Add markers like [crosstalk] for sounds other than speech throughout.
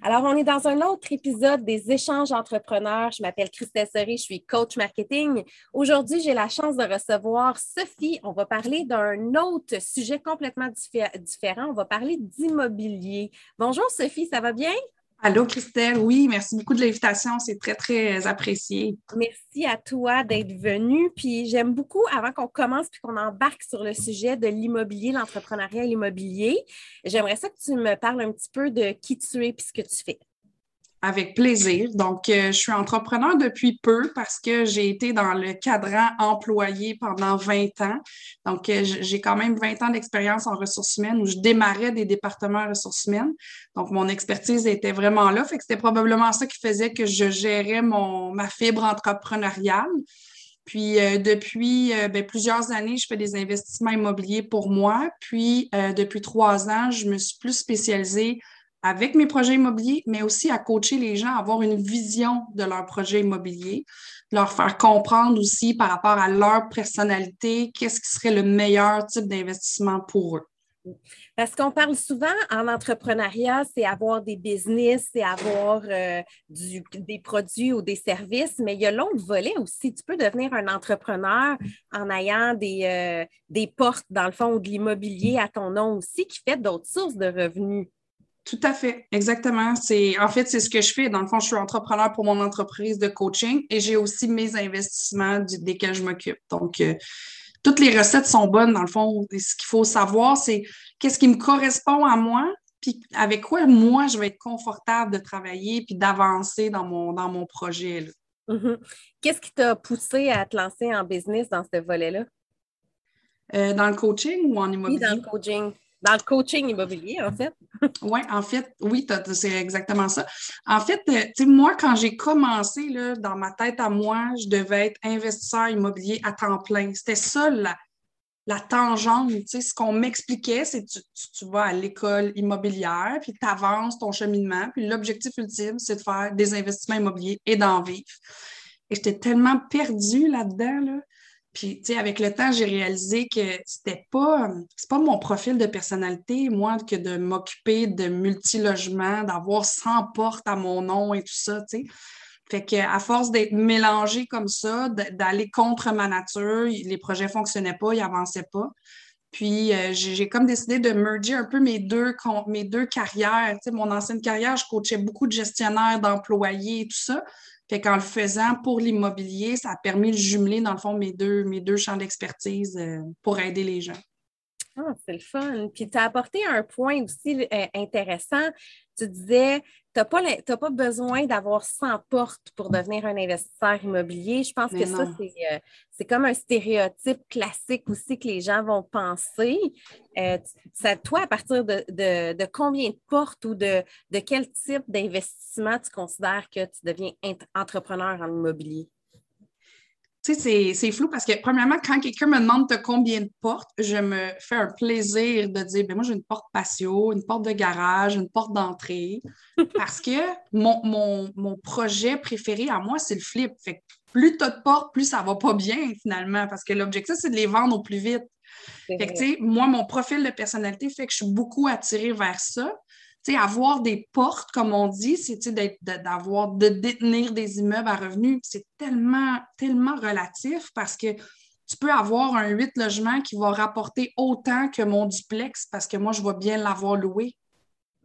Alors, on est dans un autre épisode des échanges entrepreneurs. Je m'appelle Christelle Serré, je suis coach marketing. Aujourd'hui, j'ai la chance de recevoir Sophie. On va parler d'un autre sujet complètement différent. On va parler d'immobilier. Bonjour Sophie, ça va bien? Allô, Christelle? Oui, merci beaucoup de l'invitation. C'est très, très apprécié. Merci à toi d'être venue. Puis j'aime beaucoup, avant qu'on commence puis qu'on embarque sur le sujet de l'immobilier, l'entrepreneuriat immobilier, j'aimerais ça que tu me parles un petit peu de qui tu es puis ce que tu fais. Avec plaisir. Donc, euh, je suis entrepreneur depuis peu parce que j'ai été dans le cadran employé pendant 20 ans. Donc, euh, j'ai quand même 20 ans d'expérience en ressources humaines où je démarrais des départements ressources humaines. Donc, mon expertise était vraiment là. Fait que c'était probablement ça qui faisait que je gérais mon, ma fibre entrepreneuriale. Puis euh, depuis ben, plusieurs années, je fais des investissements immobiliers pour moi. Puis depuis trois ans, je me suis plus spécialisée avec mes projets immobiliers, mais aussi à coacher les gens à avoir une vision de leur projet immobilier, leur faire comprendre aussi par rapport à leur personnalité, qu'est-ce qui serait le meilleur type d'investissement pour eux. Parce qu'on parle souvent en entrepreneuriat, c'est avoir des business, c'est avoir euh, des produits ou des services, mais il y a l'autre volet aussi. Tu peux devenir un entrepreneur en ayant des, euh, des portes, dans le fond, ou de l'immobilier à ton nom aussi, qui fait d'autres sources de revenus. Tout à fait, exactement. C'est en fait c'est ce que je fais. Dans le fond, je suis entrepreneur pour mon entreprise de coaching et j'ai aussi mes investissements desquels je m'occupe. Donc euh, toutes les recettes sont bonnes dans le fond. ce qu'il faut savoir, c'est qu'est-ce qui me correspond à moi, puis avec quoi moi je vais être confortable de travailler puis d'avancer dans mon dans mon projet. Mm-hmm. Qu'est-ce qui t'a poussé à te lancer en business dans ce volet-là? Euh, dans le coaching ou en immobilier? Oui, dans le coaching dans le coaching immobilier, en fait. oui, en fait, oui, c'est exactement ça. En fait, euh, moi, quand j'ai commencé, là, dans ma tête à moi, je devais être investisseur immobilier à temps plein. C'était ça la, la tangente, ce qu'on m'expliquait, c'est tu, tu, vas à l'école immobilière, puis tu avances ton cheminement, puis l'objectif ultime, c'est de faire des investissements immobiliers et d'en vivre. Et j'étais tellement perdue là-dedans, là, puis, tu sais, avec le temps, j'ai réalisé que c'était pas, c'est pas mon profil de personnalité, moi, que de m'occuper de multi-logements, d'avoir 100 portes à mon nom et tout ça, tu sais. Fait qu'à force d'être mélangé comme ça, d'aller contre ma nature, les projets fonctionnaient pas, ils avançaient pas. Puis, euh, j'ai comme décidé de merger un peu mes deux, mes deux carrières. Tu sais, mon ancienne carrière, je coachais beaucoup de gestionnaires, d'employés et tout ça. Fait qu'en le faisant pour l'immobilier, ça a permis de jumeler, dans le fond, mes deux, mes deux champs d'expertise euh, pour aider les gens. Ah, c'est le fun. Puis tu as apporté un point aussi euh, intéressant. Tu disais, tu n'as pas, pas, besoin d'avoir 100 portes pour devenir un investisseur immobilier. Je pense que ça, euh, c'est comme un stéréotype classique aussi que les gens vont penser. Euh, toi, à partir de, combien de portes ou de, de quel type d'investissement tu considères que tu deviens entrepreneur en immobilier? Tu sais, c'est flou parce que, premièrement, quand quelqu'un me demande de combien de portes, je me fais un plaisir de dire, ben moi, j'ai une porte patio, une porte de garage, une porte d'entrée. parce que mon, projet préféré à moi, c'est le flip. Fait que plus tu as de portes, plus ça va pas bien, finalement, parce que l'objectif, c'est de les vendre au plus vite. Fait que, tu sais, moi, mon profil de personnalité fait que je suis beaucoup attirée vers ça avoir des portes, comme on dit, c'est d'avoir, de détenir des immeubles à revenus. C'est tellement, tellement relatif parce que tu peux avoir un 8 logements qui va rapporter autant que mon duplex parce que moi, je vais bien l'avoir loué.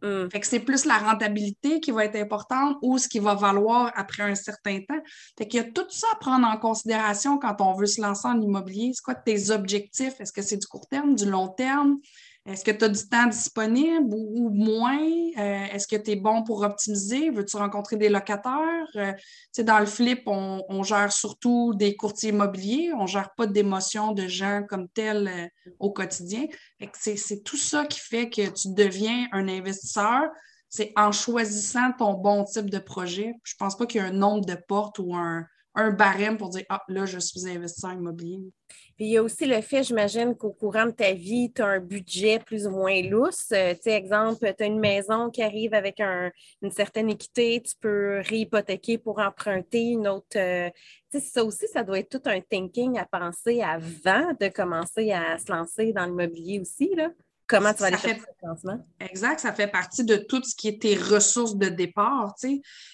Hmm. Fait que c'est plus la rentabilité qui va être importante ou ce qui va valoir après un certain temps. Fait qu'il y a tout ça à prendre en considération quand on veut se lancer en immobilier. C'est quoi tes objectifs? Est-ce que c'est du court terme, du long terme? Est-ce que tu as du temps disponible ou, moins? Euh, est-ce que tu es bon pour optimiser? Veux-tu rencontrer des locataires? Euh, dans le flip, on, gère surtout des courtiers immobiliers. On ne gère pas d'émotions de gens comme tels euh, au quotidien. C'est tout ça qui fait que tu deviens un investisseur. C'est en choisissant ton bon type de projet. Je ne pense pas qu'il y ait un nombre de portes ou un, un barème pour dire Ah, là, je suis investisseur immobilier. Puis il y a aussi le fait, j'imagine, qu'au courant de ta vie, tu as un budget plus ou moins lousse. Euh, tu sais, exemple, tu as une maison qui arrive avec une certaine équité, tu peux réhypothéquer pour emprunter une autre. Euh, tu sais, ça aussi, ça doit être tout un thinking à penser avant de commencer à se lancer dans l'immobilier aussi, là. Comment tu vas aller chercher le financement? Exact, ça fait partie de tout ce qui est tes ressources de départ.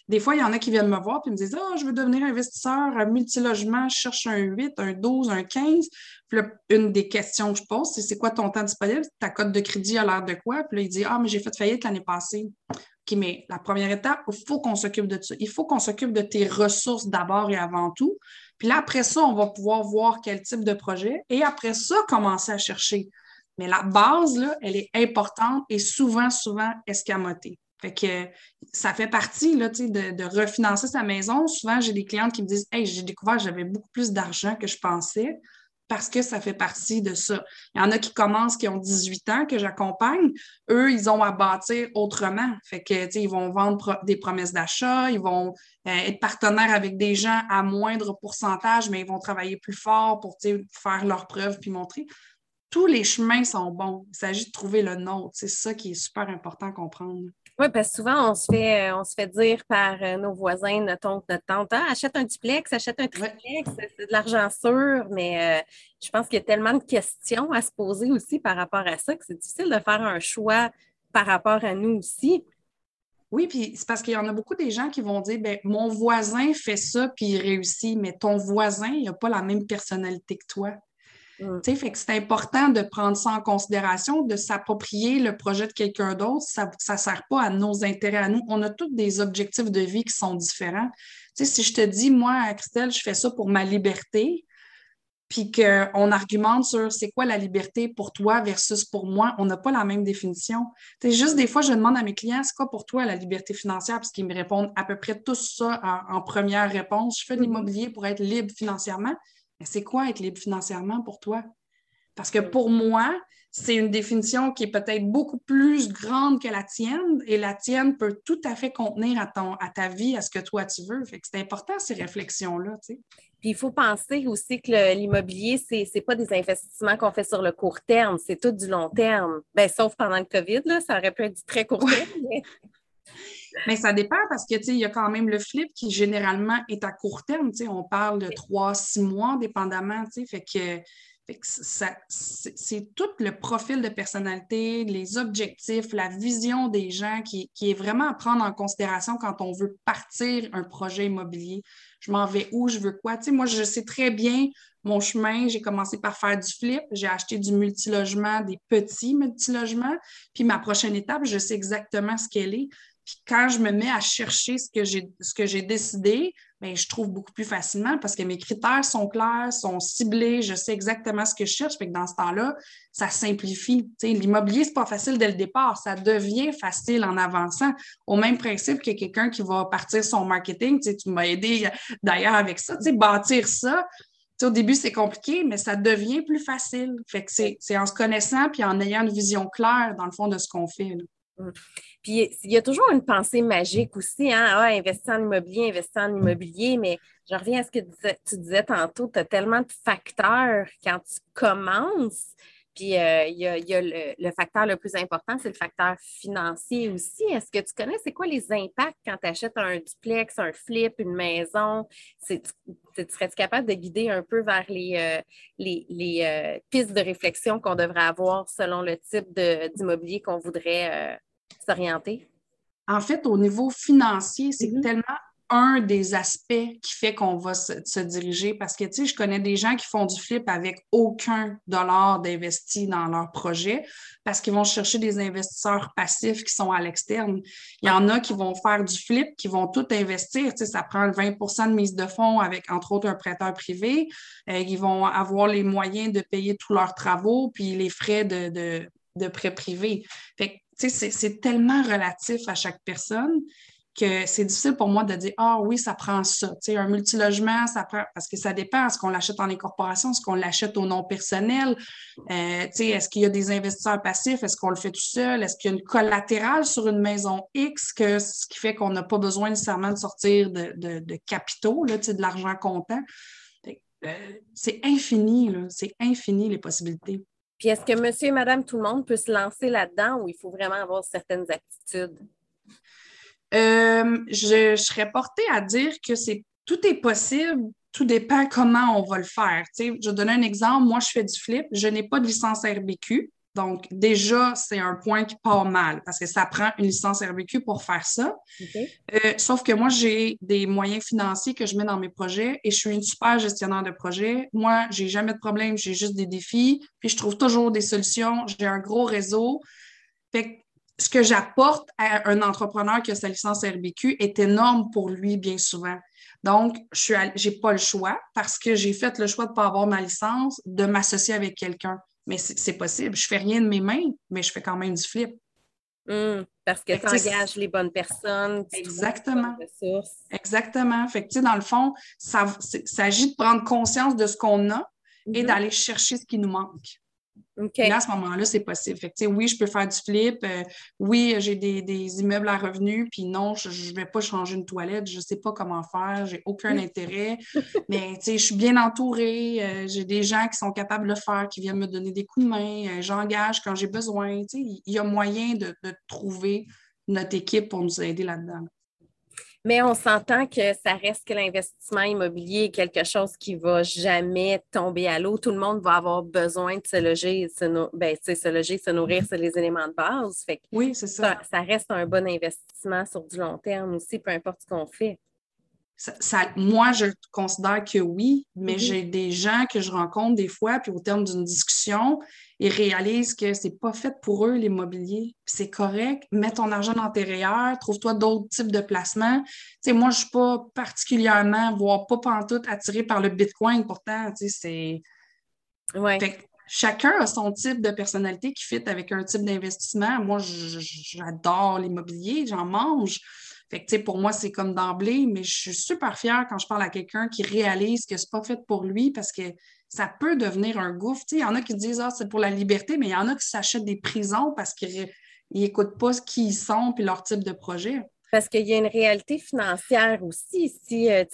Des fois, il y en a qui viennent me voir et me disent Ah, je veux devenir investisseur à multilogement, je cherche un 8, un 12, un 15. Puis là, une des questions que je pose, c'est c'est quoi ton temps disponible? Ta cote de crédit a l'air de quoi? Puis là, il dit Ah, mais j'ai fait faillite l'année passée. OK, mais la première étape, il faut qu'on s'occupe de ça. Il faut qu'on s'occupe de tes ressources d'abord et avant tout. Puis là, après ça, on va pouvoir voir quel type de projet. Et après ça, commencer à chercher. Mais la base, là, elle est importante et souvent, souvent escamotée. Fait que ça fait partie là, de, de refinancer sa maison. Souvent, j'ai des clientes qui me disent Hey, j'ai découvert que j'avais beaucoup plus d'argent que je pensais parce que ça fait partie de ça. Il y en a qui commencent, qui ont 18 ans, que j'accompagne. Eux, ils ont à bâtir autrement. Fait que, ils vont vendre des promesses d'achat, ils vont euh, être partenaires avec des gens à moindre pourcentage, mais ils vont travailler plus fort pour faire leurs preuves puis montrer. Tous les chemins sont bons. Il s'agit de trouver le nôtre. C'est ça qui est super important à comprendre. Oui, parce que souvent, on se fait, euh, on se fait dire par euh, nos voisins, notre oncle, notre tante, ah, achète un duplex, achète un triplex, c'est de l'argent sûr, mais euh, je pense qu'il y a tellement de questions à se poser aussi par rapport à ça que c'est difficile de faire un choix par rapport à nous aussi. Oui, puis c'est parce qu'il y en a beaucoup des gens qui vont dire ben mon voisin fait ça puis il réussit, mais ton voisin, il n'a pas la même personnalité que toi. Mm. Fait que c'est important de prendre ça en considération, de s'approprier le projet de quelqu'un d'autre. Ça ne sert pas à nos intérêts à nous. On a tous des objectifs de vie qui sont différents. si je te dis, moi, Christelle, je fais ça pour ma liberté, puis qu'on argumente sur c'est quoi la liberté pour toi versus pour moi, on n'a pas la même définition. C'est juste des fois, je demande à mes clients, c'est quoi pour toi la liberté financière, parce qu'ils me répondent à peu près tout ça en, en première réponse. Je fais de mm. l'immobilier pour être libre financièrement c'est quoi être libre financièrement pour toi? Parce que pour moi, c'est une définition qui est peut-être beaucoup plus grande que la tienne et la tienne peut tout à fait contenir à, ton, à ta vie, à ce que toi tu veux. Fait que c'est important ces réflexions-là. Puis il faut penser aussi que l'immobilier, ce n'est pas des investissements qu'on fait sur le court terme, c'est tout du long terme. Bien, sauf pendant le COVID, là, ça aurait pu être du très court terme. Mais [laughs] ça dépend parce que, il y a quand même le flip qui généralement est à court terme, on parle de trois, six mois, dépendamment, fait que, c'est tout le profil de personnalité, les objectifs, la vision des gens qui, qui, est vraiment à prendre en considération quand on veut partir un projet immobilier. Je m'en vais où, je veux quoi? moi, je sais très bien mon chemin. J'ai commencé par faire du flip. J'ai acheté du multilogement, des petits multilogements. Puis ma prochaine étape, je sais exactement ce qu'elle est. Puis quand je me mets à chercher ce que j'ai, décidé, bien, je trouve beaucoup plus facilement parce que mes critères sont clairs, sont ciblés, je sais exactement ce que je cherche. Fait que dans ce temps-là, ça simplifie. l'immobilier, c'est pas facile dès le départ. Ça devient facile en avançant. Au même principe que quelqu'un qui va partir son marketing. Tu m'as aidé d'ailleurs avec ça. Bâtir ça, au début, c'est compliqué, mais ça devient plus facile. Fait que c'est, en se connaissant puis en ayant une vision claire, dans le fond, de ce qu'on fait. Puis il y a toujours une pensée magique aussi, hein? Ah, investir en immobilier, investir en immobilier, mais je reviens à ce que tu disais tantôt, tu as tellement de facteurs quand tu commences. Puis euh, il y a, le, facteur le plus important, c'est le facteur financier aussi. Est-ce que tu connais, c'est quoi les impacts quand tu achètes un duplex, un flip, une maison? Tu serais-tu capable de guider un peu vers les, euh, les, euh, pistes de réflexion qu'on devrait avoir selon le type d'immobilier qu'on voudrait s'orienter? En fait, au niveau financier, c'est mm-hmm. tellement un des aspects qui fait qu'on va se, diriger parce que, tu sais, je connais des gens qui font du flip avec aucun dollar d'investi dans leur projet parce qu'ils vont chercher des investisseurs passifs qui sont à l'externe. Il y en a qui vont faire du flip, qui vont tout investir. Tu sais, ça prend 20% de mise de fonds avec, entre autres, un prêteur privé. Euh, ils vont avoir les moyens de payer tous leurs travaux puis les frais de, de, prêt privé. Fait c'est tellement relatif à chaque personne que c'est difficile pour moi de dire Ah oui, ça prend ça. un multilogement, ça prend parce que ça dépend. Est-ce qu'on l'achète en incorporation? Est-ce qu'on l'achète au nom personnel? Euh, est-ce qu'il y a des investisseurs passifs? Est-ce qu'on le fait tout seul? Est-ce qu'il y a une collatérale sur une maison X, que, ce qui fait qu'on n'a pas besoin nécessairement de sortir de, de, capitaux, là, de l'argent comptant? Euh, c'est infini, c'est infini les possibilités. Puis est-ce que monsieur et madame tout le monde peut se lancer là-dedans ou il faut vraiment avoir certaines aptitudes? Euh, je, serais portée à dire que c'est tout est possible, tout dépend comment on va le faire. je vais donner un exemple. Moi, je fais du flip. Je n'ai pas de licence RBQ. Donc, déjà, c'est un point qui part mal parce que ça prend une licence RBQ pour faire ça. Euh, sauf que moi, j'ai des moyens financiers que je mets dans mes projets et je suis une super gestionnaire de projet. Moi, j'ai jamais de problème, j'ai juste des défis, puis je trouve toujours des solutions. J'ai un gros réseau. Fait ce que j'apporte à un entrepreneur qui a sa licence RBQ est énorme pour lui bien souvent. Donc, je n'ai pas le choix parce que j'ai fait le choix de ne pas avoir ma licence, de m'associer avec quelqu'un. Mais c'est possible. Je ne fais rien de mes mains, mais je fais quand même du flip. Hum, parce que tu engages les bonnes personnes. Exactement. Exactement. Fait que, dans le fond, ça s'agit de prendre conscience de ce qu'on a et mm-hmm. d'aller chercher ce qui nous manque. Là, à ce moment-là, c'est possible. Fait oui, je peux faire du flip. Euh, oui, j'ai des, immeubles à revenus. Puis non, je ne vais pas changer une toilette. Je ne sais pas comment faire. J'ai aucun intérêt. Mais je suis bien entourée. Euh, j'ai des gens qui sont capables de le faire, qui viennent me donner des coups de main. Euh, j'engage quand j'ai besoin. Il y a moyen de, de trouver notre équipe pour nous aider là-dedans. Mais on s'entend que ça reste que l'investissement immobilier est quelque chose qui ne va jamais tomber à l'eau. Tout le monde va avoir besoin de se loger, se, ben, se loger, se nourrir, c'est les éléments de base. oui, c'est ça. ça. reste un bon investissement sur du long terme aussi, peu importe ce qu'on fait moi, je considère que oui, mais mm-hmm. j'ai des gens que je rencontre des fois, puis au terme d'une discussion, ils réalisent que c'est pas fait pour eux l'immobilier. C'est correct, mets ton argent dans tes REER, trouve-toi d'autres types de placements. Moi, je suis pas particulièrement, voire pas pantoute attirée par le Bitcoin, pourtant, c'est... Ouais. chacun a son type de personnalité qui fit avec un type d'investissement. Moi, j'adore l'immobilier, j'en mange. Pour moi, c'est comme d'emblée, mais je suis super fière quand je parle à quelqu'un qui réalise que c'est pas fait pour lui parce que ça peut devenir un gouffre. Il y en a qui disent Ah, c'est pour la liberté, mais il y en a qui s'achètent des prisons parce qu'ils n'écoutent pas qui ils sont et leur type de projet. Parce qu'il y a une réalité financière aussi. Si, euh,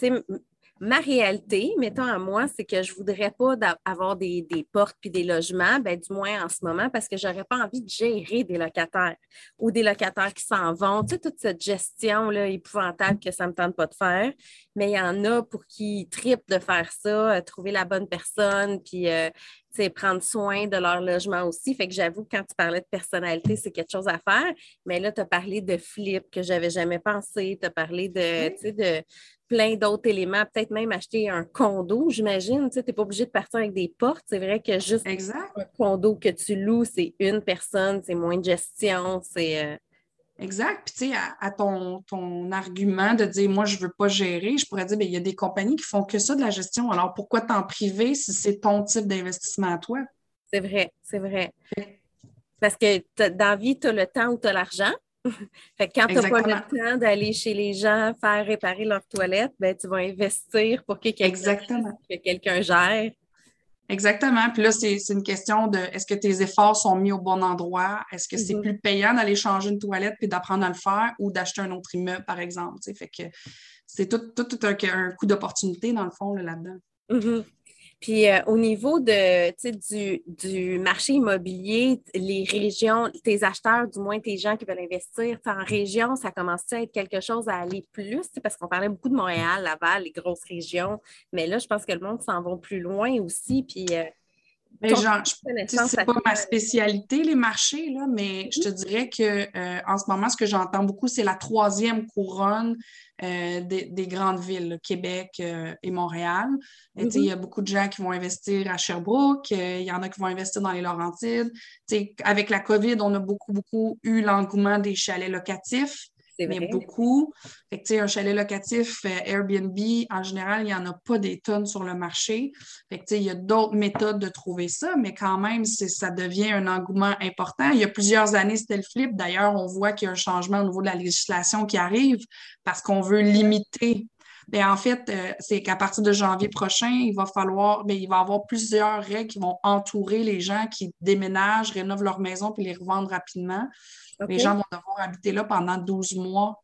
ma réalité, mettons à moi, c'est que je ne voudrais pas avoir des, portes puis des logements, ben, du moins en ce moment, parce que je n'aurais pas envie de gérer des locataires ou des locataires qui s'en vont. Tu sais, toute cette gestion-là épouvantable que ça ne me tente pas de faire. Mais il y en a pour qui tripent de faire ça, euh, trouver la bonne personne, puis euh, prendre soin de leur logement aussi. Fait que j'avoue, quand tu parlais de personnalité, c'est quelque chose à faire. Mais là, tu as parlé de flip que je n'avais jamais pensé. Tu as parlé de, de, plein d'autres éléments, peut-être même acheter un condo, j'imagine. Tu n'es pas obligé de partir avec des portes. C'est vrai que juste un condo que tu loues, c'est une personne, c'est moins de gestion, c'est. Euh, exact. Puis, tu sais, à, ton, ton, argument de dire, moi, je ne veux pas gérer, je pourrais dire, bien, il y a des compagnies qui font que ça de la gestion. Alors, pourquoi t'en priver si c'est ton type d'investissement à toi? C'est vrai, c'est vrai. Parce que dans la vie, tu as le temps ou tu as l'argent. [laughs] fait que quand tu n'as pas le temps d'aller chez les gens faire réparer leur toilette, ben, tu vas investir pour que quelqu'un gère. Exactement. Puis là, c'est une question de est-ce que tes efforts sont mis au bon endroit? Est-ce que c'est mm-hmm. plus payant d'aller changer une toilette puis d'apprendre à le faire ou d'acheter un autre immeuble, par exemple? Fait que c'est tout, tout, un, un, coup d'opportunité, dans le fond, là-dedans. Mm-hmm. Puis euh, au niveau de, du, du marché immobilier, les régions, tes acheteurs, du moins tes gens qui veulent investir, en région, ça commence à être quelque chose à aller plus? Parce qu'on parlait beaucoup de Montréal, Laval, les grosses régions, mais là, je pense que le monde s'en va plus loin aussi. Puis euh, mais genre, c'est pas ma spécialité, les marchés, là, mais je te dirais que euh, en ce moment, ce que j'entends beaucoup, c'est la troisième couronne euh, des, grandes villes, Québec euh, et Montréal. Il y a mm-hmm. beaucoup de gens qui vont investir à Sherbrooke, il y en a qui vont investir dans les Laurentides. avec la COVID, on a beaucoup, beaucoup eu l'engouement des chalets locatifs mais beaucoup. Fait un chalet locatif euh, Airbnb, en général, il n'y en a pas des tonnes sur le marché. Fait il y a d'autres méthodes de trouver ça, mais quand même, ça devient un engouement important. Il y a plusieurs années, c'était le flip. D'ailleurs, on voit qu'il y a un changement au niveau de la législation qui arrive parce qu'on veut limiter Bien, en fait, euh, c'est qu'à partir de janvier prochain, il va falloir, bien, il va y avoir plusieurs règles qui vont entourer les gens qui déménagent, rénovent leur maison puis les revendent rapidement. Les gens vont devoir habiter là pendant 12 mois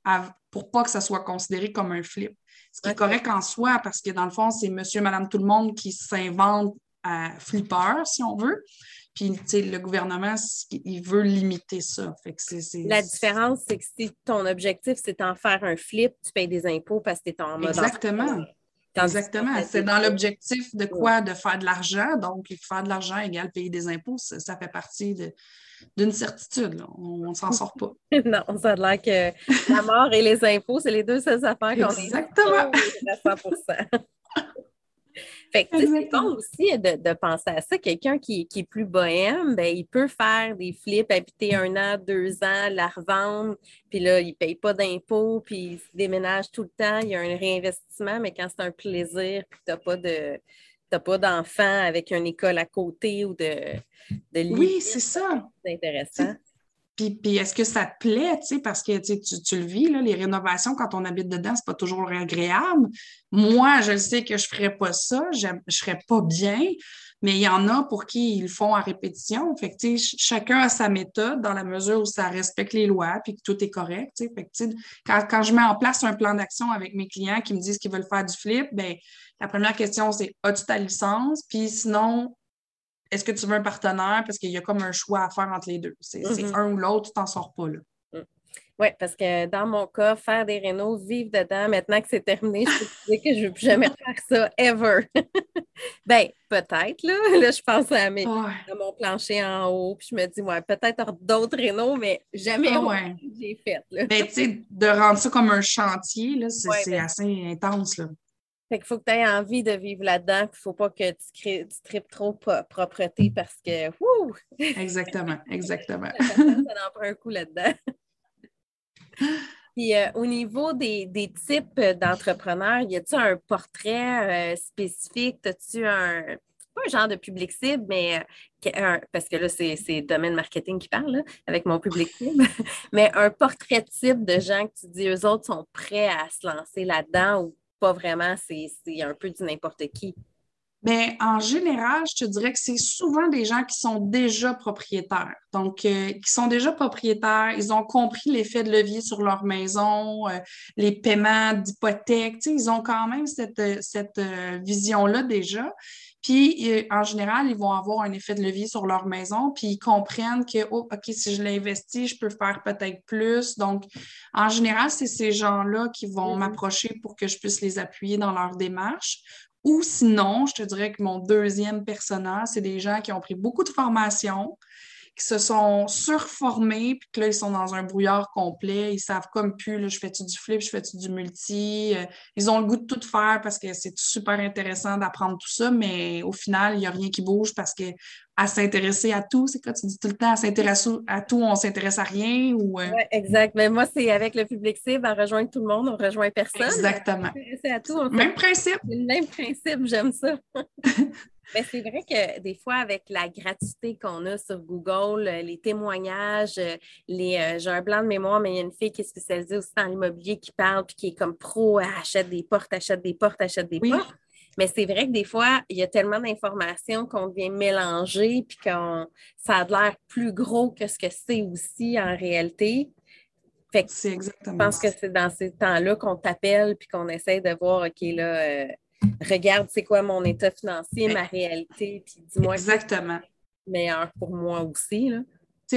pour pas que ça soit considéré comme un flip. Ce qui est correct en soi, parce que dans le fond, c'est monsieur, madame, tout le monde qui s'invente à flipper, si on veut. Puis, le gouvernement, il veut limiter ça. La différence, c'est que si ton objectif, c'est d'en faire un flip, tu payes des impôts parce que tu es en mode. Exactement. Exactement. C'est dans l'objectif de quoi? De faire de l'argent. Donc, faire de l'argent égale payer des impôts, ça, fait partie d'une certitude. On ne s'en sort pas. [laughs] non, ça a l'air que la mort et les impôts, c'est les deux seules affaires qu'on est Exactement. à 100 [laughs] Fait c'est bon aussi de, penser à ça. Quelqu'un qui, est plus bohème, ben, il peut faire des flips, habiter un an, deux ans, la revendre, puis là, il ne paye pas d'impôts, puis il se déménage tout le temps, il y a un réinvestissement, mais quand c'est un plaisir, puis tu n'as pas de pas d'enfants avec une école à côté ou de, de Oui, c'est ça. C'est intéressant. Puis, est-ce que ça te plaît, tu sais, parce que tu, le vis, là, les rénovations, quand on habite dedans, c'est pas toujours agréable. Moi, je sais que je ferais pas ça, je serais pas bien, mais il y en a pour qui ils le font à répétition. Fait tu sais, chacun a sa méthode dans la mesure où ça respecte les lois puis que tout est correct, tu sais. Tu sais, quand, quand je mets en place un plan d'action avec mes clients qui me disent qu'ils veulent faire du flip, ben la première question, c'est as-tu ta licence? Puis sinon, est-ce que tu veux un partenaire? Parce qu'il y a comme un choix à faire entre les deux. C'est mm-hmm. un ou l'autre, tu t'en sors pas là. Mm. Oui, parce que dans mon cas, faire des rénaux, vivre dedans, maintenant que c'est terminé, je peux te dire que je ne veux plus jamais [laughs] faire ça, ever. [laughs] ben, peut-être, là. [laughs] Là, je pense à, mes, mon plancher en haut, puis je me dis, ouais, peut-être d'autres rénaux, mais jamais ah, j'ai fait. Mais ben, tu sais, de rendre ça comme un chantier, là, c'est ben assez intense, là. Fait qu'il faut que tu aies envie de vivre là-dedans, il ne faut pas que tu, crées, tu tripes trop propreté parce que, wouh! Exactement, exactement. [laughs] ça, en prend un coup là-dedans. Puis euh, au niveau des, types d'entrepreneurs, y a-t-il un portrait euh, spécifique? As-tu un, pas un genre de public cible, mais euh, parce que là, c'est le domaine marketing qui parle avec mon public cible, [laughs] mais un portrait type de gens que tu dis, eux autres sont prêts à se lancer là-dedans ou pas vraiment, c'est un peu du n'importe qui. Mais en général, je te dirais que c'est souvent des gens qui sont déjà propriétaires. Donc, euh, qui sont déjà propriétaires, ils ont compris l'effet de levier sur leur maison, euh, les paiements d'hypothèque. Ils ont quand même cette, cette euh, vision-là déjà. Puis, en général, ils vont avoir un effet de levier sur leur maison, puis ils comprennent que, oh, OK, si je l'investis, je peux faire peut-être plus. Donc, en général, c'est ces gens-là qui vont mm-hmm. m'approcher pour que je puisse les appuyer dans leur démarche. Ou sinon, je te dirais que mon deuxième personnage, c'est des gens qui ont pris beaucoup de formation, qui se sont surformés, puis que là, ils sont dans un brouillard complet. Ils savent comme plus, là, je fais-tu du flip, je fais-tu du multi? Euh, ils ont le goût de tout faire parce que c'est super intéressant d'apprendre tout ça, mais au final, il n'y a rien qui bouge parce que à s'intéresser à tout, c'est quoi tu dis tout le temps, à s'intéresser à tout, on s'intéresse à rien ou... Euh? exact. Mais moi, c'est avec le public cible, à rejoindre tout le monde, on rejoint personne. Exactement. À tout, même principe. le même principe, j'aime ça. [laughs] Mais c'est vrai que des fois, avec la gratuité qu'on a sur Google, euh, les témoignages, euh, les, euh, j'ai un blanc de mémoire, mais il y a une fille qui est spécialisée aussi dans l'immobilier qui parle puis qui est comme pro, elle achète des portes, achète des portes, achète des portes. Mais c'est vrai que des fois, il y a tellement d'informations qu'on vient mélanger puis qu'on ça a l'air plus gros que ce que c'est aussi en réalité. Fait que exactement. Je pense que c'est dans ces temps-là qu'on t'appelle puis qu'on essaie de voir, OK, là, regarde c'est quoi mon état financier, ma réalité, puis dis-moi Exactement. meilleur pour moi aussi. Là.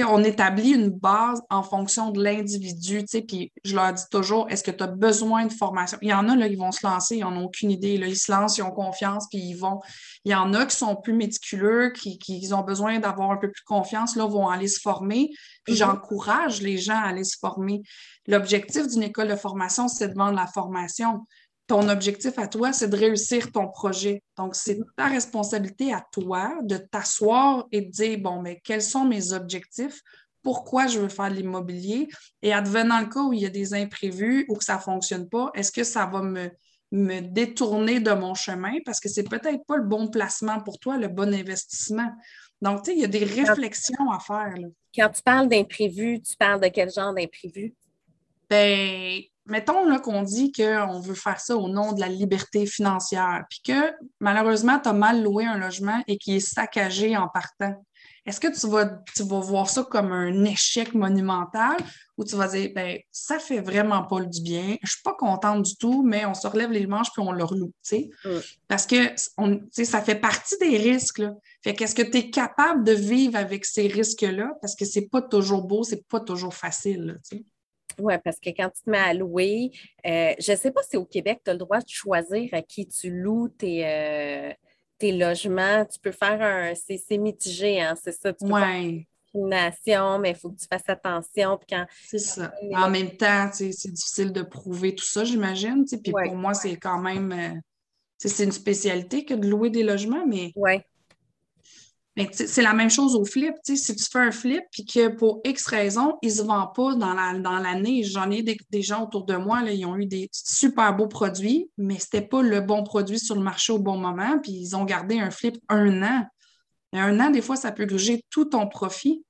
on établit une base en fonction de l'individu, puis je leur dis toujours, est-ce que tu as besoin de formation? Il y en a, là, qui vont se lancer, ils n'en ont aucune idée. Là, ils se lancent, ils ont confiance, puis ils vont. Il y en a qui sont plus méticuleux, qui, qui ont besoin d'avoir un peu plus de confiance, là, vont aller se former. Puis mm-hmm. j'encourage les gens à aller se former. L'objectif d'une école de formation, c'est de vendre la formation ton objectif à toi, c'est de réussir ton projet. Donc, c'est ta responsabilité à toi de t'asseoir et de dire, bon, mais quels sont mes objectifs? Pourquoi je veux faire de l'immobilier? Et advenant le cas où il y a des imprévus ou que ça ne fonctionne pas, est-ce que ça va me, me détourner de mon chemin? Parce que c'est peut-être pas le bon placement pour toi, le bon investissement. Donc, tu sais, il y a des réflexions à faire. Quand tu parles d'imprévus, tu parles de quel genre d'imprévus? Ben, mettons là, qu'on dit qu'on veut faire ça au nom de la liberté financière, puis que malheureusement, tu as mal loué un logement et qui est saccagé en partant. Est-ce que tu vas, tu vas voir ça comme un échec monumental ou tu vas dire, ben, ça fait vraiment pas du bien, je suis pas contente du tout, mais on se relève les manches puis on le reloue, mm. Parce que on, ça fait partie des risques, là. Fait qu'est-ce que tu es capable de vivre avec ces risques-là? Parce que c'est pas toujours beau, c'est pas toujours facile, Oui, parce que quand tu te mets à louer, euh, je ne sais pas si au Québec, tu as le droit de choisir à qui tu loues tes, euh, tes logements. Tu peux faire un. C'est mitigé, hein, c'est ça. Tu peux ouais. Nation, mais il faut que tu fasses attention. Quand... C'est ça. En même temps, c'est difficile de prouver tout ça, j'imagine. Puis pour moi, c'est quand même. Euh, c'est une spécialité que de louer des logements, mais. Ouais. C'est la même chose au flip. Si tu fais un flip et que pour X raisons, il ne se vend pas dans l'année, j'en ai des, gens autour de moi, ils ont eu des super beaux produits, mais ce n'était pas le bon produit sur le marché au bon moment, puis ils ont gardé un flip un an. Un an, des fois, ça peut gruger tout ton profit.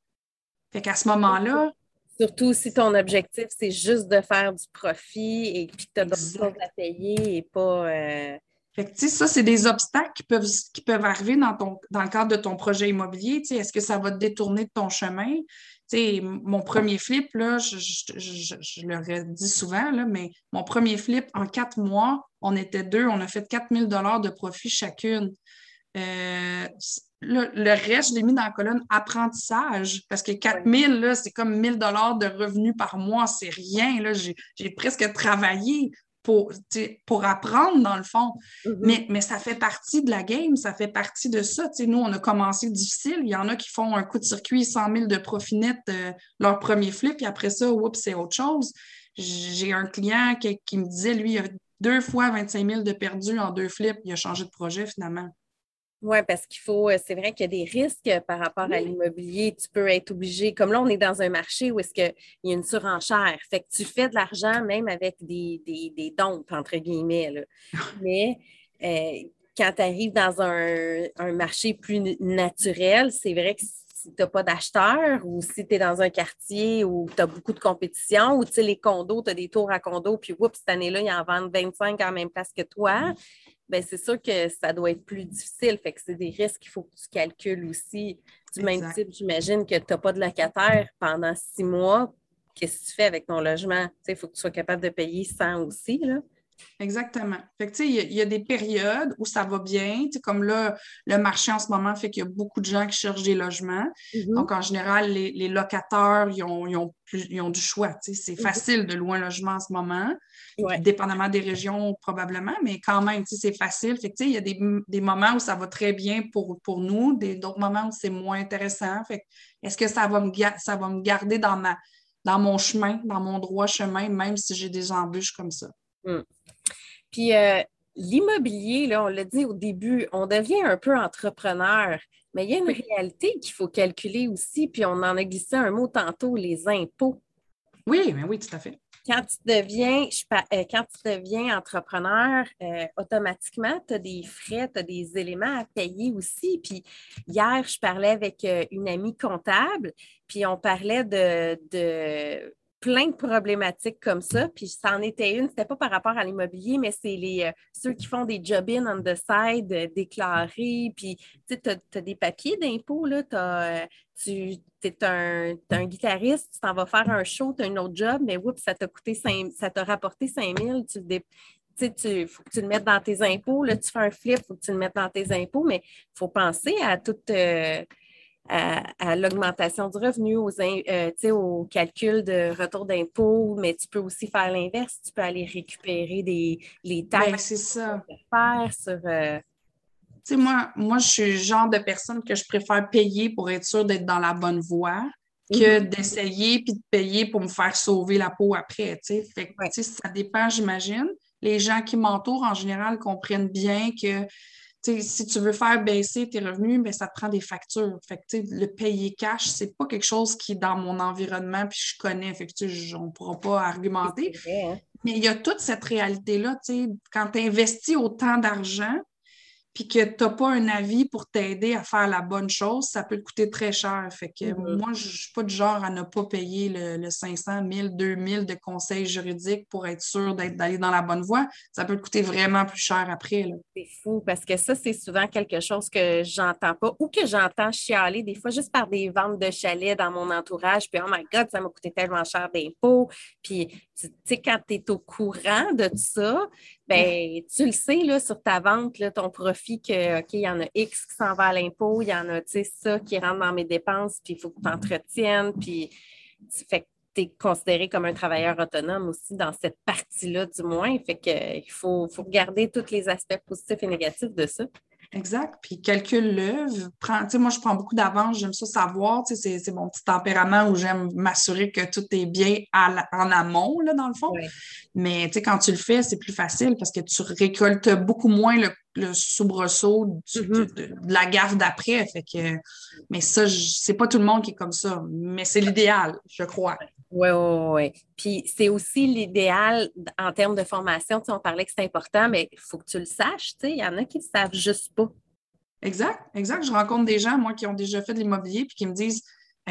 Fait qu'à ce moment-là. Surtout si ton objectif, c'est juste de faire du profit et que tu as d'autres choses à payer et pas. Euh, fait que, ça, c'est des obstacles qui peuvent, qui peuvent arriver dans, ton, dans le cadre de ton projet immobilier. Est-ce que ça va te détourner de ton chemin? mon premier flip, là, je, je, l'aurais dit souvent, là, mais mon premier flip, en quatre mois, on était deux, on a fait 4000 de profit chacune. Euh, le, reste, je l'ai mis dans la colonne apprentissage parce que 4000, c'est comme 1000 dollars de revenus par mois, c'est rien. J'ai presque travaillé pour, pour apprendre, dans le fond. Mm-hmm. mais, mais ça fait partie de la game, ça fait partie de ça. nous, on a commencé difficile. Il y en a qui font un coup de circuit 100 000 de profit net euh, leur premier flip, puis après ça, oups, c'est autre chose. J'ai un client qui, qui, me disait, lui, il a deux fois 25 000 de perdu en deux flips. Il a changé de projet finalement. Oui, parce qu'il faut, euh, c'est vrai qu'il y a des risques par rapport à l'immobilier. Tu peux être obligé, comme là, on est dans un marché où est-ce qu'il y a une surenchère. Fait que tu fais de l'argent même avec des, des, dons, entre guillemets. [laughs] Mais euh, quand tu arrives dans un, marché plus naturel, c'est vrai que si tu n'as pas d'acheteur ou si tu es dans un quartier où tu as beaucoup de compétition ou tu sais, les condos, tu as des tours à condos, puis oups, cette année-là, ils en vendent 25 en même place que toi. Ben, c'est sûr que ça doit être plus difficile. Fait que c'est des risques qu'il faut que tu calcules aussi. Du même type, j'imagine que tu n'as pas de locataire pendant six mois. Qu'est-ce que tu fais avec ton logement? Il faut que tu sois capable de payer 100 aussi. Là. Exactement. Fait que, il y, a des périodes où ça va bien. Comme là, le marché en ce moment fait qu'il y a beaucoup de gens qui cherchent des logements. Mm-hmm. Donc, en général, les, locataires, ils ont, plus, ont, du choix. C'est mm-hmm. facile de louer un logement en ce moment, dépendamment des régions probablement, mais quand même, c'est facile. Fait que, il y a des, moments où ça va très bien pour, pour nous, d'autres moments où c'est moins intéressant. Fait est-ce que ça va, me, ça va me garder dans, ma, dans mon chemin, dans mon droit chemin, même si j'ai des embûches comme ça? Mm. Puis euh, l'immobilier, là, on l'a dit au début, on devient un peu entrepreneur, mais il y a une réalité qu'il faut calculer aussi, puis on en a glissé un mot tantôt, les impôts. Oui, mais oui, tout à fait. Quand tu deviens, euh, quand tu deviens entrepreneur, euh, automatiquement, tu as des frais, tu as des éléments à payer aussi. Puis hier, je parlais avec une amie comptable, puis on parlait de plein de problématiques comme ça. Puis ça en était une, c'était pas par rapport à l'immobilier, mais c'est les euh, ceux qui font des job-in on the side euh, déclarés. Puis tu as, des papiers d'impôts, là. Euh, tu es un, un, guitariste, tu t'en vas faire un show, tu as un autre job, mais oups, ça t'a coûté 5, ça t'a rapporté 5 000. Tu, il faut que tu le mettes dans tes impôts. Là, tu fais un flip, il faut que tu le mettes dans tes impôts, mais il faut penser à toute à, l'augmentation du revenu, aux, euh, au calcul de retour d'impôt, mais tu peux aussi faire l'inverse. Tu peux aller récupérer des, les ben, taxes. c'est ça. Faire sur. Euh, moi, moi, je suis le genre de personne que je préfère payer pour être sûre d'être dans la bonne voie que mhm. d'essayer puis de payer pour me faire sauver la peau après. Fait ça dépend, j'imagine. Les gens qui m'entourent, en général, comprennent bien que si tu veux faire baisser tes revenus, mais ben, ça te prend des factures. Fait le payer cash, c'est pas quelque chose qui est dans mon environnement puis je connais. Fait que, on ne pourra pas argumenter. Hein. Mais il y a toute cette réalité-là. Quand tu investis autant d'argent, puis que tu n'as pas un avis pour t'aider à faire la bonne chose, ça peut te coûter très cher. Fait que mm-hmm. moi, je ne suis pas du genre à ne pas payer le, 500, 1000, 2000 de conseils juridiques pour être sûr d'aller dans la bonne voie. Ça peut te coûter vraiment plus cher après. C'est fou parce que ça, c'est souvent quelque chose que j'entends pas ou que j'entends chialer des fois juste par des ventes de chalets dans mon entourage. Puis, oh my God, ça m'a coûté tellement cher d'impôts. Puis, tu sais, quand tu es au courant de tout ça, ben, [laughs] tu le sais là, sur ta vente, là, ton profit, que, OK, il y en a X qui s'en va à l'impôt, il y en a, tu ça qui rentre dans mes dépenses, puis il faut que tu entretiennes, puis fait tu es considéré comme un travailleur autonome aussi dans cette partie-là, du moins. Fait qu'il faut, faut regarder tous les aspects positifs et négatifs de ça. Exact. Puis calcule-le. Moi, je prends beaucoup d'avance. J'aime ça savoir. C'est mon petit tempérament où j'aime m'assurer que tout est bien en amont, là, dans le fond. Mais quand tu le fais, c'est plus facile parce que tu récoltes beaucoup moins le, le soubresaut mm-hmm. de, la gaffe d'après. Fait que, mais ça, c'est pas tout le monde qui est comme ça. Mais c'est l'idéal, je crois. Oui, oui, oui. Puis c'est aussi l'idéal en termes de formation. On parlait que c'est important, mais il faut que tu le saches. Il y en a qui ne savent juste pas. Exact, exact. Je rencontre des gens, moi, qui ont déjà fait de l'immobilier puis qui me disent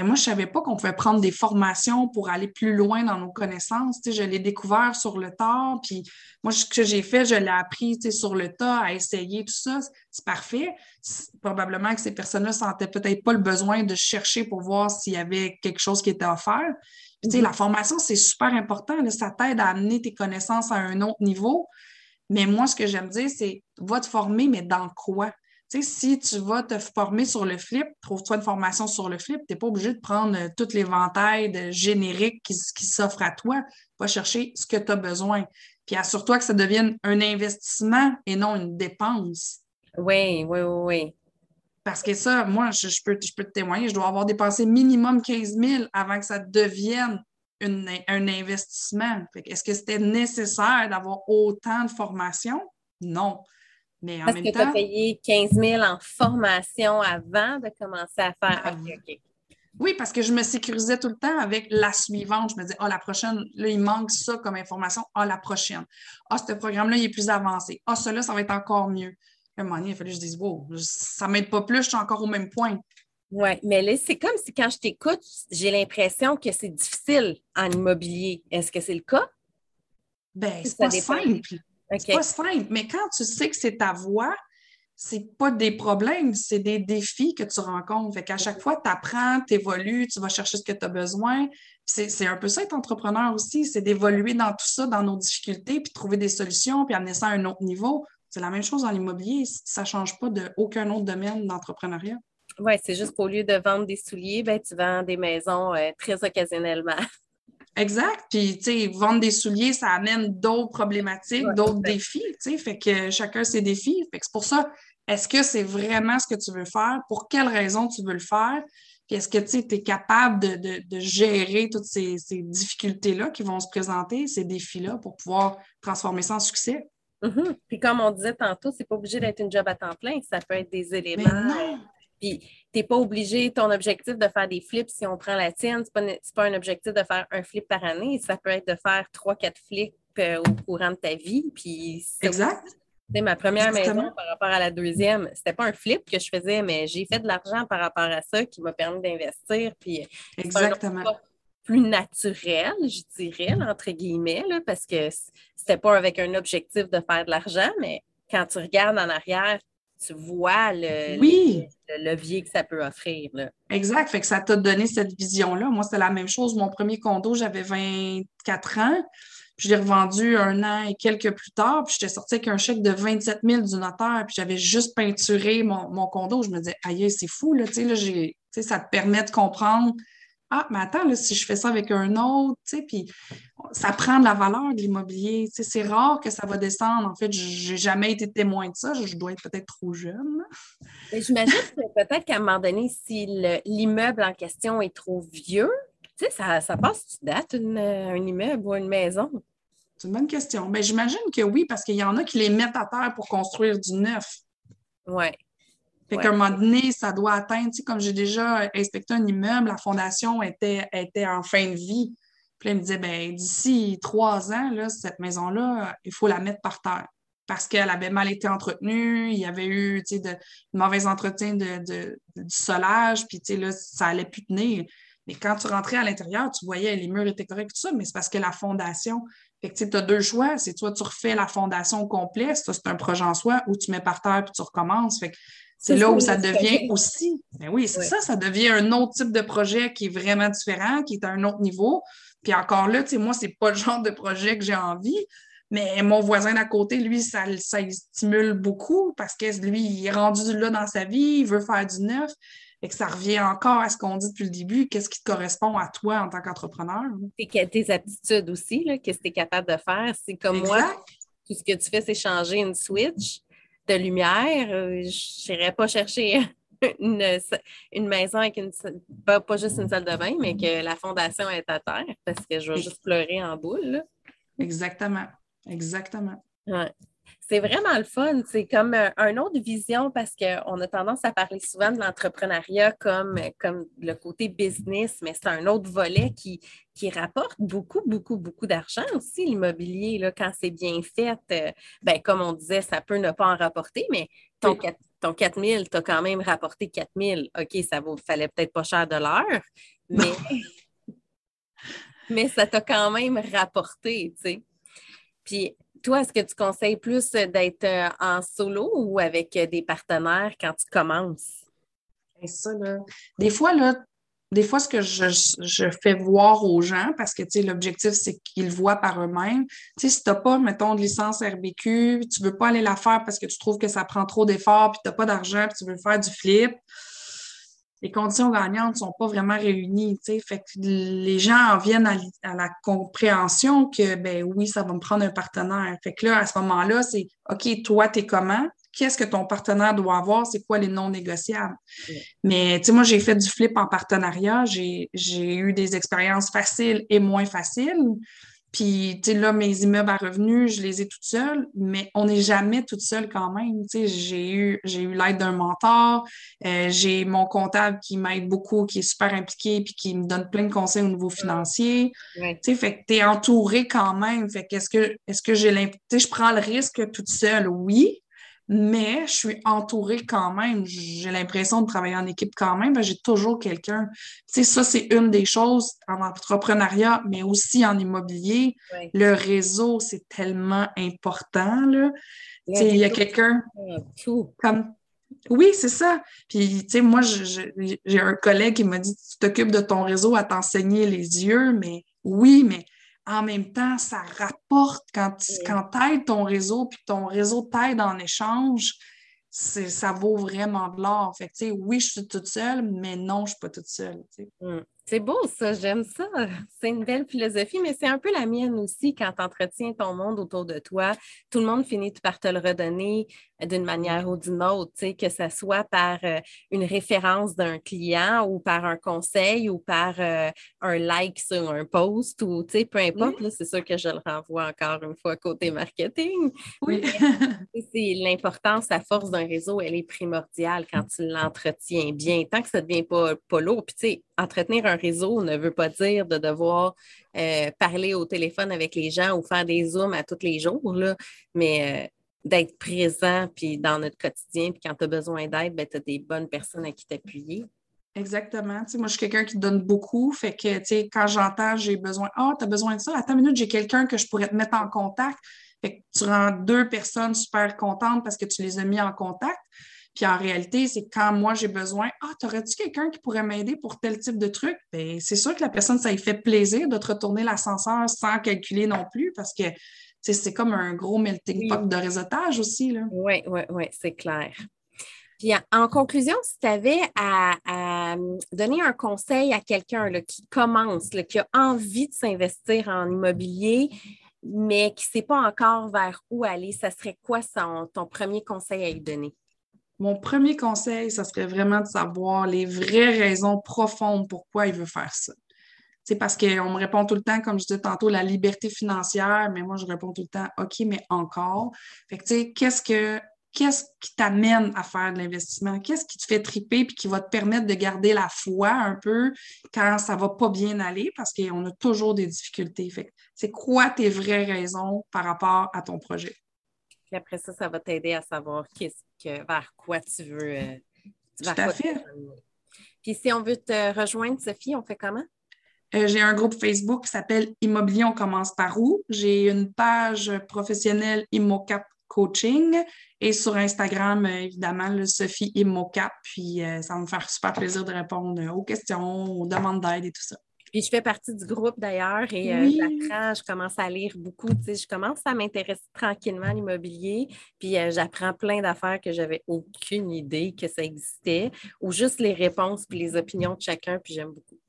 moi, je ne savais pas qu'on pouvait prendre des formations pour aller plus loin dans nos connaissances. je l'ai découvert sur le tas, puis moi, ce que j'ai fait, je l'ai appris sur le tas, à essayer tout ça. C'est parfait. Probablement que ces personnes-là ne sentaient peut-être pas le besoin de chercher pour voir s'il y avait quelque chose qui était offert. La formation, c'est super important. ça t'aide à amener tes connaissances à un autre niveau. Mais moi, ce que j'aime dire, c'est va te former, mais dans quoi? si tu vas te former sur le flip, trouve-toi une formation sur le flip, tu n'es pas obligé de prendre euh, tout l'éventail de générique qui, qui s'offre à toi. Va chercher ce que tu as besoin. Puis assure-toi que ça devienne un investissement et non une dépense. Oui, oui, oui, Parce que ça, moi, je, peux, je peux te témoigner, je dois avoir dépensé minimum 15 000 avant que ça devienne un investissement. Est-ce que c'était nécessaire d'avoir autant de formation? Non. Mais en Parce que tu as payé 15 000 en formation avant de commencer à faire. Oui, parce que je me sécurisais tout le temps avec la suivante. Je me disais, ah, la prochaine, là, il manque ça comme information. Ah, la prochaine. Ah, ce programme-là, il est plus avancé. Ah, celui-là, ça va être encore mieux. À un moment donné, il a fallu que je dise, wow, ça ne m'aide pas plus, je suis encore au même point. Oui, mais là, c'est comme si quand je t'écoute, j'ai l'impression que c'est difficile en immobilier. Est-ce que c'est le cas? Ben, c'est pas simple. C'est pas simple, mais quand tu sais que c'est ta voix, c'est pas des problèmes, c'est des défis que tu rencontres. Fait qu'à chaque fois, tu apprends, tu évolues, tu vas chercher ce que tu as besoin. C'est un peu ça être entrepreneur aussi, c'est d'évoluer dans tout ça, dans nos difficultés, puis trouver des solutions, puis amener ça à un autre niveau. C'est la même chose dans l'immobilier, ça ne change pas d'aucun autre domaine d'entrepreneuriat. Oui, c'est juste qu'au lieu de vendre des souliers, ben, tu vends des maisons euh, très occasionnellement. [laughs] Exact. Puis, tu sais, vendre des souliers, ça amène d'autres problématiques, d'autres défis, tu sais. Fait que chacun ses défis. Fait que c'est pour ça, est-ce que c'est vraiment ce que tu veux faire? Pour quelles raisons tu veux le faire? Puis est-ce que tu es capable de, gérer toutes ces, difficultés-là qui vont se présenter, ces défis-là, pour pouvoir transformer ça en succès? Mm-hmm. Puis comme on disait tantôt, c'est pas obligé d'être une job à temps plein, ça peut être des éléments. Puis, tu n'es pas obligé, ton objectif de faire des flips, si on prend la tienne, ce n'est pas, un objectif de faire un flip par année. Ça peut être de faire trois, quatre flips euh, au courant de ta vie. Puis, exact. C'est ma première maison par rapport à la deuxième. C'était pas un flip que je faisais, mais j'ai fait de l'argent par rapport à ça qui m'a permis d'investir. Puis, Exactement. Plus naturel, je dirais, entre guillemets, parce que c'était pas avec un objectif de faire de l'argent, mais quand tu regardes en arrière, tu vois le, levier que ça peut offrir. Exact. Fait que ça t'a donné cette vision-là. Moi, c'était la même chose. Mon premier condo, j'avais 24 ans. Puis je l'ai revendu un an et quelques plus tard. Puis j'étais sortie avec un chèque de 27 000 du notaire. Puis j'avais juste peinturé mon, mon condo. Je me disais, aïe, c'est fou. Là, là, ça te permet de comprendre ah, mais attends, là, si je fais ça avec un autre, tu sais, puis ça prend de la valeur de l'immobilier. Tu sais, c'est rare que ça va descendre. En fait, j'ai jamais été témoin de ça. Je dois être peut-être trop jeune. J'imagine que peut-être qu'à un moment donné, si l'immeuble en question est trop vieux, tu sais, ça, ça passe-tu date, un immeuble ou une maison? C'est une bonne question. Mais j'imagine que oui, parce qu'il y en a qui les mettent à terre pour construire du neuf. Oui. Fait qu'à un moment donné, ça doit atteindre, tu sais, comme j'ai déjà inspecté un immeuble, la fondation était, était en fin de vie. Puis là, il me disait, ben d'ici trois ans, là, cette maison-là, il faut la mettre par terre parce qu'elle avait mal été entretenue, il y avait eu tu sais, de, mauvais entretien de, de, du solage, puis tu sais, là, ça allait plus tenir. Mais quand tu rentrais à l'intérieur, tu voyais les murs étaient corrects, tout ça, mais c'est parce que la fondation, fait que tu as deux choix. C'est toi, tu refais la fondation complète, ça, c'est un projet en soi, ou tu mets par terre puis tu recommences. Fait que c'est là où ça devient aussi. Ben oui, c'est ça, ça devient un autre type de projet qui est vraiment différent, qui est à un autre niveau. Puis encore là, tu sais, moi, c'est pas le [laughs] genre de projet que j'ai envie. Mais mon voisin d'à côté, lui, ça, ça stimule beaucoup parce que lui, il est rendu là dans sa vie, il veut faire du neuf. Et que ça revient encore à ce qu'on dit depuis le début, qu'est-ce qui te correspond à toi en tant qu'entrepreneur? Tes, aptitudes aussi, qu'est-ce que tu es capable de faire? C'est comme moi, tout ce que tu fais, c'est changer une switch de lumière. Euh, je n'irais pas chercher [laughs] une, maison avec une pas, pas, juste une salle de bain, mais que la fondation est à terre parce que je vais juste pleurer en boule. Exactement. Exactement. Ouais c'est vraiment le fun. C'est comme euh, une autre vision parce qu'on a tendance à parler souvent de l'entrepreneuriat comme, comme le côté business, mais c'est un autre volet qui, qui rapporte beaucoup, beaucoup, beaucoup d'argent aussi, l'immobilier. Quand c'est bien fait, euh, ben, comme on disait, ça peut ne pas en rapporter, mais ton, ton 4 000, tu as quand même rapporté 4 000. OK, ça ne fallait peut-être pas cher de l'heure, mais, [laughs] mais ça t'a quand même rapporté, tu sais. Puis toi, est-ce que tu conseilles plus d'être euh, en solo ou avec euh, des partenaires quand tu commences? Ça, là. Des fois, là, des fois, ce que je, fais voir aux gens, parce que l'objectif, c'est qu'ils voient par eux-mêmes. Si tu n'as pas, mettons, de licence RBQ, tu ne veux pas aller la faire parce que tu trouves que ça prend trop d'efforts, puis tu n'as pas d'argent, puis tu veux faire du flip, les conditions gagnantes ne sont pas vraiment réunies. Fait que les gens en viennent à, la compréhension que, ben oui, ça va me prendre un partenaire. Fait que là, à ce moment-là, c'est OK, toi, tu es comment? Qu'est-ce que ton partenaire doit avoir? C'est quoi les non négociables? Mais, tu sais, moi, j'ai fait du flip en partenariat. J'ai eu des expériences faciles et moins faciles. Puis, tu sais, là, mes immeubles à revenus, je les ai toutes seules, mais on n'est jamais toute seule quand même. Tu sais, j'ai eu, j'ai eu l'aide d'un mentor, euh, j'ai mon comptable qui m'aide beaucoup, qui est super impliqué, puis qui me donne plein de conseils au niveau financier. Tu sais, fait que tu es entouré quand même. Fait que est-ce que, est-ce que j'ai l'impression, je prends le risque toute seule? Oui, mais je suis entourée quand même. J'ai l'impression de travailler en équipe quand même. J'ai toujours quelqu'un. Tu sais, ça, c'est une des choses en entrepreneuriat, mais aussi en immobilier. Le réseau, c'est tellement important. Là. Tu sais, il y a quelqu'un comme oui, c'est ça. Puis, tu sais, moi, j'ai un collègue qui m'a dit Tu t'occupes de ton réseau à t'enseigner les yeux, mais oui, mais en même temps, ça rapporte quand tu quand aides ton réseau, puis ton réseau t'aide en échange, ça vaut vraiment de l'or. Fait que, oui, je suis toute seule, mais non, je ne suis pas toute seule. Mmh. C'est beau, ça, j'aime ça. C'est une belle philosophie, mais c'est un peu la mienne aussi quand tu entretiens ton monde autour de toi. Tout le monde finit par te le redonner d'une manière ou d'une autre, que ce soit par euh, une référence d'un client ou par un conseil ou par euh, un like sur un post ou peu importe. C'est sûr que je le renvoie encore une fois côté marketing. Oui. [laughs] c'est l'importance, la force d'un réseau, elle est primordiale quand tu l'entretiens bien. Tant que ça ne devient pas, pas lourd. Puis, tu sais, entretenir un réseau ne veut pas dire de devoir euh, parler au téléphone avec les gens ou faire des zooms à tous les jours, là, mais d'être présent puis dans notre quotidien. Puis quand tu as besoin d'aide, ben, tu as des bonnes personnes à qui t'appuyer. Exactement. moi, je suis quelqu'un qui donne beaucoup. Fait que, quand j'entends, j'ai besoin, ah, tu as besoin de ça, à ta minute, j'ai quelqu'un que je pourrais te mettre en contact. Fait que tu rends deux personnes super contentes parce que tu les as mis en contact. Puis en réalité, c'est quand moi j'ai besoin, ah, t'aurais-tu quelqu'un qui pourrait m'aider pour tel type de truc? Bien, c'est sûr que la personne, ça lui fait plaisir de te retourner l'ascenseur sans calculer non plus parce que c'est comme un gros melting pot de réseautage aussi. Oui, oui, oui, c'est clair. Puis en conclusion, si tu avais à, donner un conseil à quelqu'un qui commence, qui a envie de s'investir en immobilier, mais qui ne sait pas encore vers où aller, ça serait quoi ton premier conseil à lui donner? Mon premier conseil, ça serait vraiment de savoir les vraies raisons profondes pourquoi il veut faire ça. C'est parce qu'on me répond tout le temps, comme je disais tantôt, la liberté financière, mais moi, je réponds tout le temps, OK, mais encore. Fait que, tu sais, qu'est-ce que qu'est-ce qui t'amène à faire de l'investissement? Qu'est-ce qui te fait triper puis qui va te permettre de garder la foi un peu quand ça va pas bien aller? Parce qu'on a toujours des difficultés. Fait c'est quoi tes vraies raisons par rapport à ton projet? Puis après ça, ça va t'aider à savoir que, vers quoi tu veux. Euh, Tout à fait. Puis si on veut te rejoindre, Sophie, on fait comment? Euh, j'ai un groupe Facebook qui s'appelle Immobilier, on commence par où? J'ai une page professionnelle ImmoCap Coaching et sur Instagram, euh, évidemment, le Sophie ImmoCap. Puis ça va me faire super plaisir de répondre aux questions, aux demandes d'aide et tout ça. Puis je fais partie du groupe d'ailleurs et euh, j'apprends, je commence à lire beaucoup. Je commence à m'intéresser tranquillement à l'immobilier. Puis euh, j'apprends plein d'affaires que j'avais aucune idée que ça existait ou juste les réponses puis les opinions de chacun. Puis j'aime beaucoup.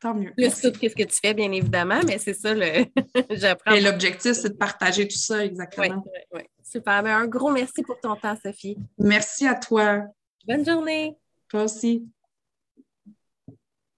Tant mieux. Plus tout ce que tu fais, bien évidemment, mais c'est ça, le... [laughs] j'apprends. Et l'objectif, c'est de partager tout ça, exactement. Oui, oui, Super. Ben, un gros merci pour ton temps, Sophie. Merci à toi. Bonne journée. Toi aussi.